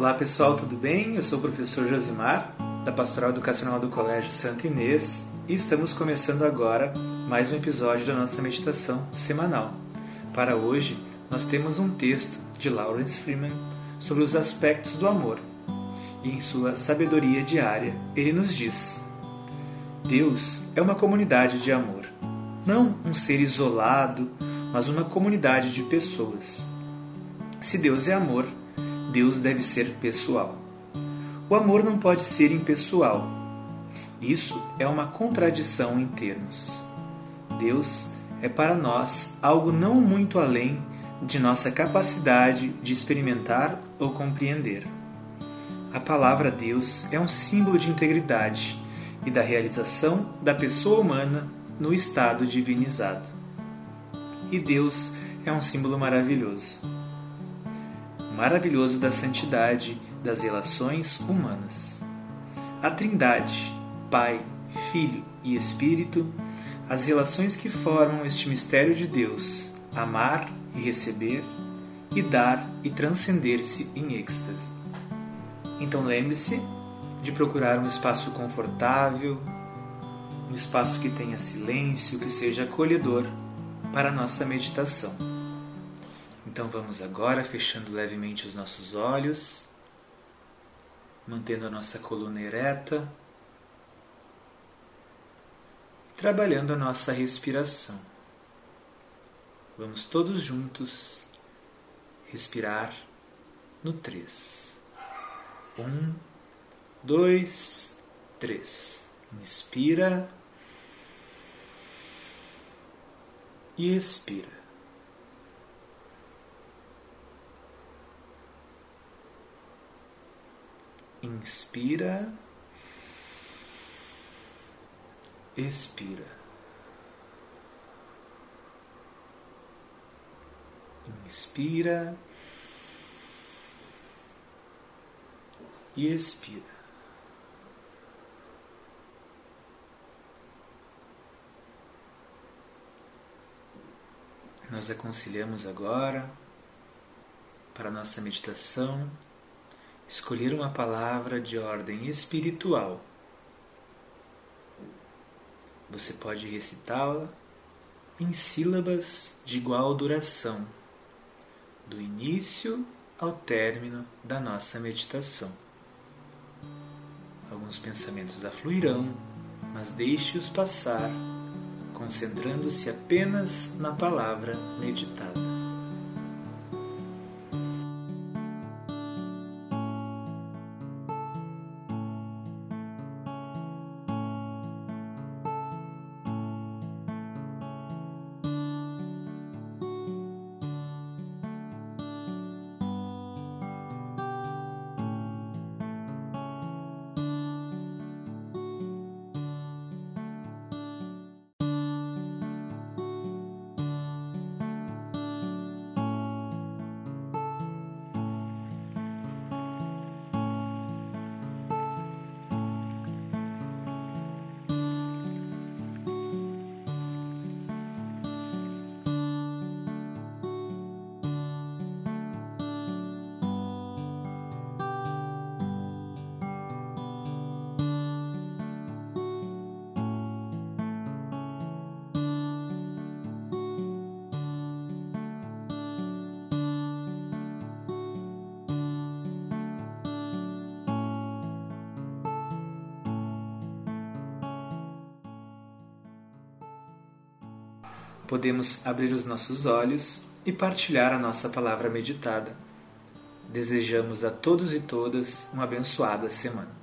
Olá pessoal, tudo bem? Eu sou o professor Josimar, da Pastoral Educacional do Colégio Santa Inês, e estamos começando agora mais um episódio da nossa meditação semanal. Para hoje, nós temos um texto de Lawrence Freeman sobre os aspectos do amor. E em sua sabedoria diária, ele nos diz: Deus é uma comunidade de amor, não um ser isolado, mas uma comunidade de pessoas. Se Deus é amor, Deus deve ser pessoal. O amor não pode ser impessoal. Isso é uma contradição em termos. Deus é para nós algo não muito além de nossa capacidade de experimentar ou compreender. A palavra Deus é um símbolo de integridade e da realização da pessoa humana no estado divinizado. E Deus é um símbolo maravilhoso maravilhoso da santidade das relações humanas. A Trindade, Pai, Filho e Espírito, as relações que formam este mistério de Deus, amar e receber, e dar e transcender-se em êxtase. Então lembre-se de procurar um espaço confortável, um espaço que tenha silêncio, que seja acolhedor para a nossa meditação. Então vamos agora fechando levemente os nossos olhos, mantendo a nossa coluna ereta, trabalhando a nossa respiração. Vamos todos juntos respirar no 3. 1, 2, 3. Inspira e expira. Inspira. Expira. Inspira. E expira. Nós aconselhamos agora para nossa meditação escolher uma palavra de ordem espiritual. Você pode recitá-la em sílabas de igual duração, do início ao término da nossa meditação. Alguns pensamentos afluirão, mas deixe-os passar, concentrando-se apenas na palavra meditada. Podemos abrir os nossos olhos e partilhar a nossa palavra meditada. Desejamos a todos e todas uma abençoada semana.